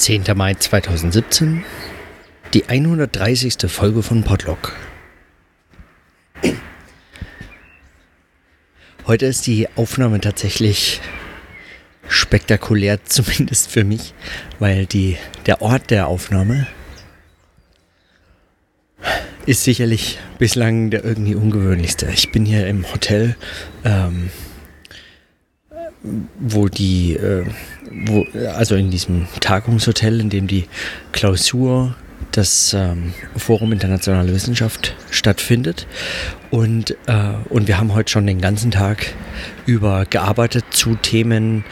10. Mai 2017, die 130. Folge von Podlock. Heute ist die Aufnahme tatsächlich spektakulär, zumindest für mich, weil die, der Ort der Aufnahme ist sicherlich bislang der irgendwie ungewöhnlichste. Ich bin hier im Hotel, ähm, wo die, äh, wo, also in diesem Tagungshotel, in dem die Klausur das ähm, Forum Internationale Wissenschaft stattfindet. Und, äh, und wir haben heute schon den ganzen Tag über gearbeitet, zu Themen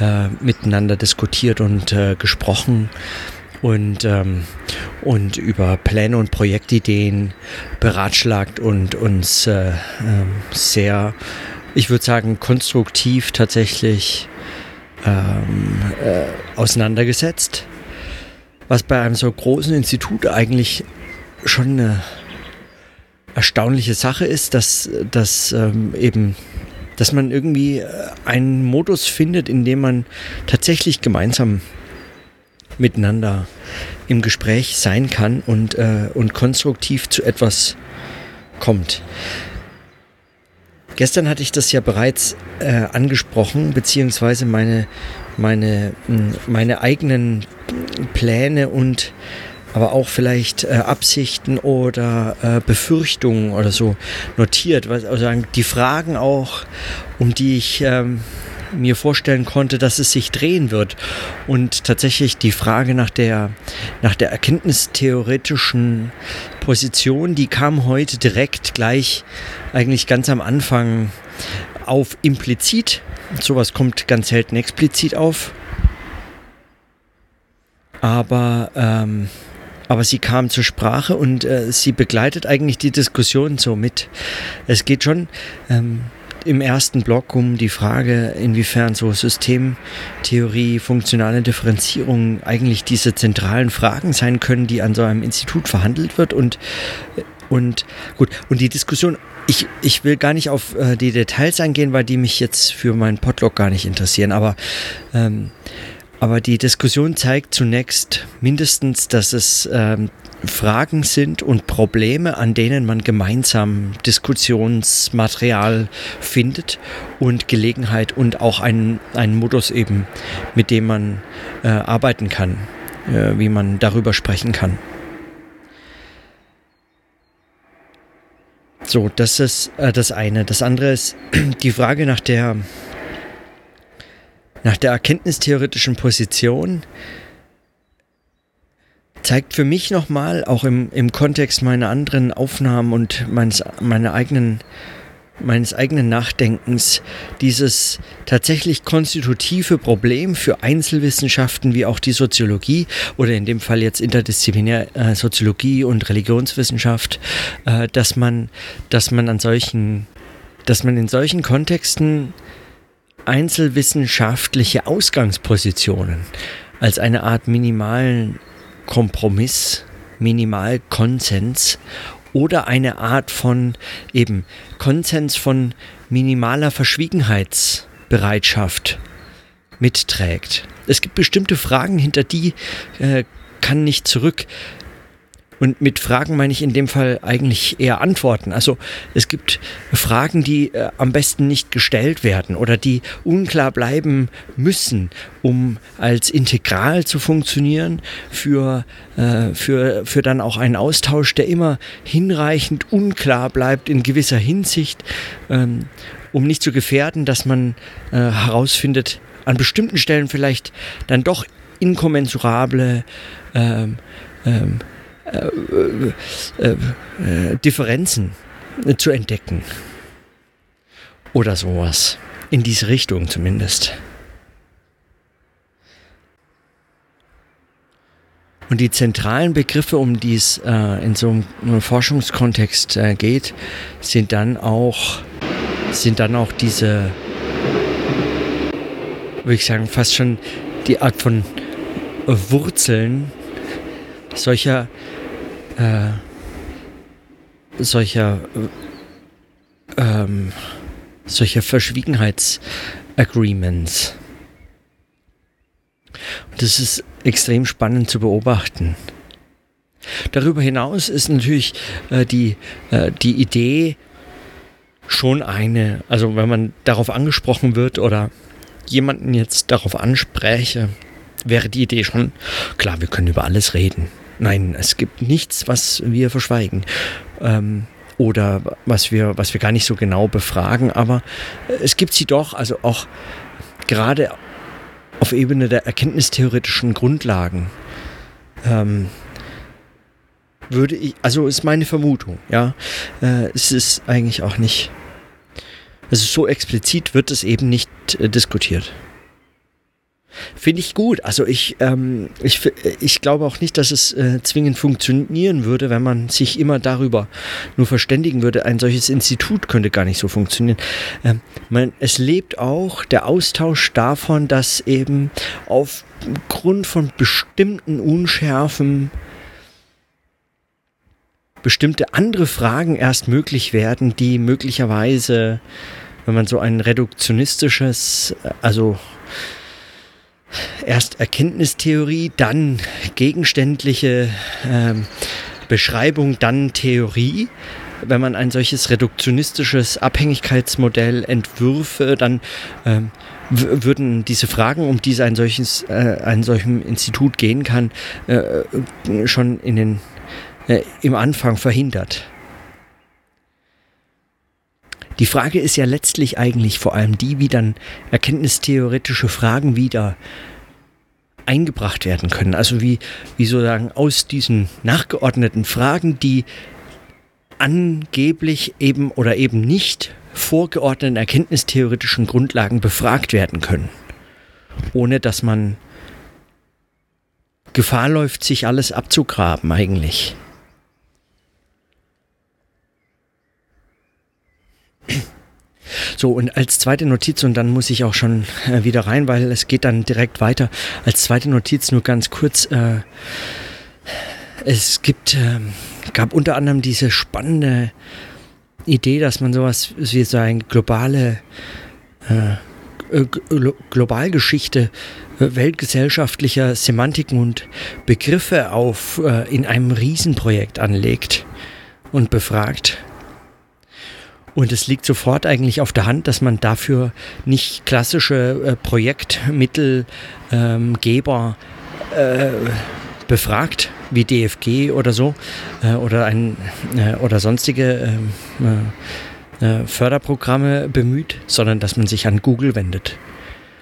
äh, miteinander diskutiert und äh, gesprochen und, ähm, und über Pläne und Projektideen beratschlagt und uns äh, ähm, sehr, ich würde sagen, konstruktiv tatsächlich ähm, äh, auseinandergesetzt. Was bei einem so großen Institut eigentlich schon eine erstaunliche Sache ist, dass, dass ähm, eben dass man irgendwie äh, einen Modus findet, in dem man tatsächlich gemeinsam miteinander im Gespräch sein kann und, äh, und konstruktiv zu etwas kommt. Gestern hatte ich das ja bereits äh, angesprochen, beziehungsweise meine, meine, meine eigenen Pläne und aber auch vielleicht äh, Absichten oder äh, Befürchtungen oder so notiert. Was, also die Fragen auch, um die ich ähm, mir vorstellen konnte, dass es sich drehen wird. Und tatsächlich die Frage nach der, nach der erkenntnistheoretischen Position, die kam heute direkt gleich eigentlich ganz am Anfang auf implizit. Sowas kommt ganz selten explizit auf. Aber, ähm, aber sie kam zur Sprache und äh, sie begleitet eigentlich die Diskussion so mit. Es geht schon ähm, im ersten Block um die Frage, inwiefern so Systemtheorie, funktionale Differenzierung eigentlich diese zentralen Fragen sein können, die an so einem Institut verhandelt wird. Und und gut, und die Diskussion, ich, ich will gar nicht auf äh, die Details eingehen, weil die mich jetzt für meinen Podlog gar nicht interessieren, aber ähm, aber die Diskussion zeigt zunächst mindestens, dass es ähm, Fragen sind und Probleme, an denen man gemeinsam Diskussionsmaterial findet und Gelegenheit und auch einen, einen Modus eben, mit dem man äh, arbeiten kann, äh, wie man darüber sprechen kann. So, das ist äh, das eine. Das andere ist die Frage nach der nach der erkenntnistheoretischen Position zeigt für mich nochmal, auch im, im Kontext meiner anderen Aufnahmen und meines, meiner eigenen, meines eigenen Nachdenkens, dieses tatsächlich konstitutive Problem für Einzelwissenschaften wie auch die Soziologie oder in dem Fall jetzt interdisziplinär äh, Soziologie und Religionswissenschaft, äh, dass man, dass man an solchen, dass man in solchen Kontexten einzelwissenschaftliche Ausgangspositionen als eine Art minimalen Kompromiss, Minimalkonsens oder eine Art von eben Konsens von minimaler Verschwiegenheitsbereitschaft mitträgt. Es gibt bestimmte Fragen, hinter die äh, kann nicht zurück. Und mit Fragen meine ich in dem Fall eigentlich eher Antworten. Also es gibt Fragen, die äh, am besten nicht gestellt werden oder die unklar bleiben müssen, um als integral zu funktionieren für, äh, für, für dann auch einen Austausch, der immer hinreichend unklar bleibt in gewisser Hinsicht, ähm, um nicht zu gefährden, dass man äh, herausfindet, an bestimmten Stellen vielleicht dann doch inkommensurable ähm, ähm, äh, äh, äh, Differenzen zu entdecken. Oder sowas. In diese Richtung zumindest. Und die zentralen Begriffe, um die es äh, in so einem Forschungskontext äh, geht, sind dann auch, sind dann auch diese, würde ich sagen, fast schon die Art von Wurzeln solcher äh, solcher äh, ähm, solcher Verschwiegenheitsagreements. Das ist extrem spannend zu beobachten. Darüber hinaus ist natürlich äh, die, äh, die Idee schon eine, also wenn man darauf angesprochen wird oder jemanden jetzt darauf anspräche, wäre die Idee schon, klar, wir können über alles reden. Nein, es gibt nichts, was wir verschweigen. Ähm, oder was wir, was wir gar nicht so genau befragen, aber es gibt sie doch, also auch gerade auf Ebene der erkenntnistheoretischen Grundlagen. Ähm, würde ich, also ist meine Vermutung, ja. Äh, es ist eigentlich auch nicht, also so explizit wird es eben nicht äh, diskutiert. Finde ich gut. Also ich, ähm, ich, ich glaube auch nicht, dass es äh, zwingend funktionieren würde, wenn man sich immer darüber nur verständigen würde. Ein solches Institut könnte gar nicht so funktionieren. Ähm, man, es lebt auch der Austausch davon, dass eben aufgrund von bestimmten Unschärfen bestimmte andere Fragen erst möglich werden, die möglicherweise, wenn man so ein reduktionistisches, also erst Erkenntnistheorie, dann gegenständliche ähm, Beschreibung, dann Theorie. Wenn man ein solches reduktionistisches Abhängigkeitsmodell entwürfe, dann ähm, würden diese Fragen, um die es ein solches, äh, ein solchem Institut gehen kann, äh, schon in den, äh, im Anfang verhindert. Die Frage ist ja letztlich eigentlich vor allem die, wie dann erkenntnistheoretische Fragen wieder eingebracht werden können. Also wie, wie sozusagen aus diesen nachgeordneten Fragen, die angeblich eben oder eben nicht vorgeordneten erkenntnistheoretischen Grundlagen befragt werden können, ohne dass man Gefahr läuft, sich alles abzugraben eigentlich. So, und als zweite Notiz, und dann muss ich auch schon äh, wieder rein, weil es geht dann direkt weiter. Als zweite Notiz nur ganz kurz. Äh, es gibt, äh, gab unter anderem diese spannende Idee, dass man sowas wie so eine globale äh, äh, Globalgeschichte äh, weltgesellschaftlicher Semantiken und Begriffe auf in einem Riesenprojekt anlegt und befragt und es liegt sofort eigentlich auf der Hand, dass man dafür nicht klassische äh, Projektmittelgeber ähm, äh, befragt, wie DFG oder so, äh, oder, ein, äh, oder sonstige ähm, äh, äh, Förderprogramme bemüht, sondern dass man sich an Google wendet.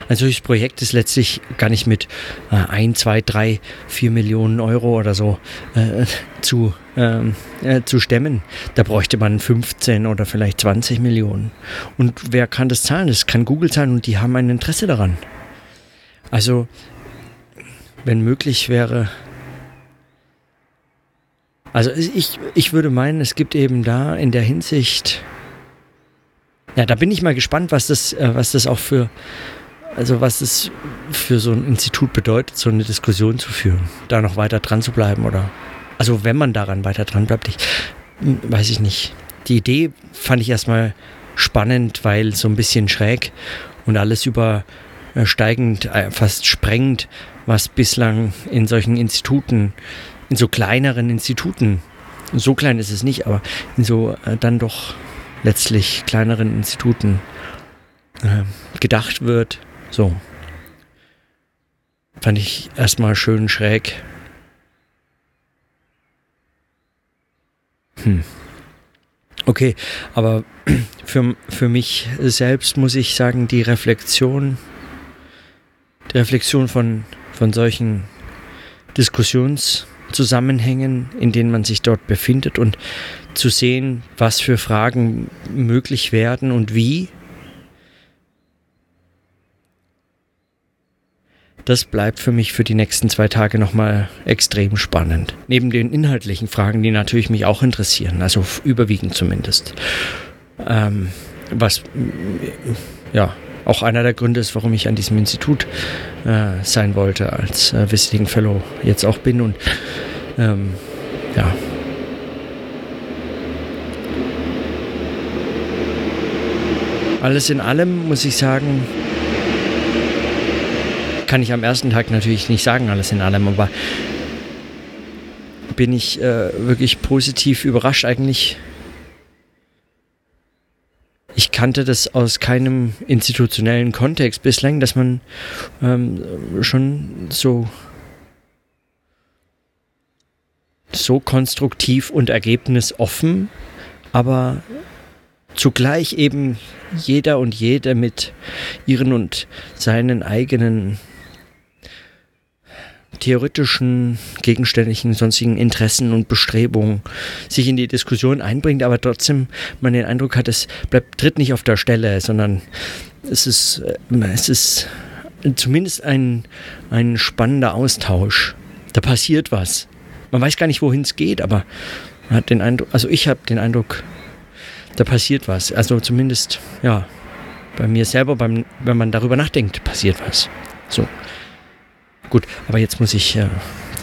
Ein solches Projekt ist letztlich gar nicht mit äh, 1, 2, 3, 4 Millionen Euro oder so äh, zu, ähm, äh, zu stemmen. Da bräuchte man 15 oder vielleicht 20 Millionen. Und wer kann das zahlen? Das kann Google zahlen und die haben ein Interesse daran. Also, wenn möglich wäre, also ich, ich würde meinen, es gibt eben da in der Hinsicht, ja, da bin ich mal gespannt, was das, äh, was das auch für, also was es für so ein Institut bedeutet, so eine Diskussion zu führen, da noch weiter dran zu bleiben oder also wenn man daran weiter dran bleibt, ich, hm, weiß ich nicht. Die Idee fand ich erstmal spannend, weil so ein bisschen schräg und alles übersteigend, äh, fast sprengend, was bislang in solchen Instituten, in so kleineren Instituten, so klein ist es nicht, aber in so äh, dann doch letztlich kleineren Instituten äh, gedacht wird so. Fand ich erstmal schön schräg. Hm. Okay, aber für, für mich selbst muss ich sagen, die Reflexion, die Reflexion von, von solchen Diskussionszusammenhängen, in denen man sich dort befindet und zu sehen, was für Fragen möglich werden und wie, das bleibt für mich für die nächsten zwei Tage nochmal extrem spannend. Neben den inhaltlichen Fragen, die natürlich mich auch interessieren, also überwiegend zumindest. Ähm, was ja auch einer der Gründe ist, warum ich an diesem Institut äh, sein wollte, als äh, Visiting Fellow jetzt auch bin und ähm, ja. Alles in allem muss ich sagen, kann ich am ersten Tag natürlich nicht sagen, alles in allem, aber bin ich äh, wirklich positiv überrascht eigentlich. Ich kannte das aus keinem institutionellen Kontext bislang, dass man ähm, schon so so konstruktiv und ergebnisoffen, aber zugleich eben jeder und jede mit ihren und seinen eigenen theoretischen, gegenständlichen, sonstigen Interessen und Bestrebungen sich in die Diskussion einbringt, aber trotzdem man den Eindruck hat, es bleibt, tritt nicht auf der Stelle, sondern es ist, äh, es ist zumindest ein, ein spannender Austausch. Da passiert was. Man weiß gar nicht, wohin es geht, aber man hat den Eindruck, also ich habe den Eindruck, da passiert was. Also zumindest, ja, bei mir selber, beim, wenn man darüber nachdenkt, passiert was. So. Gut, aber jetzt muss ich äh,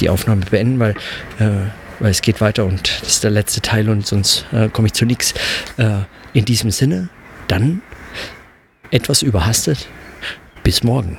die Aufnahme beenden, weil, äh, weil es geht weiter und das ist der letzte Teil und sonst äh, komme ich zu nichts. Äh, in diesem Sinne, dann etwas überhastet. Bis morgen.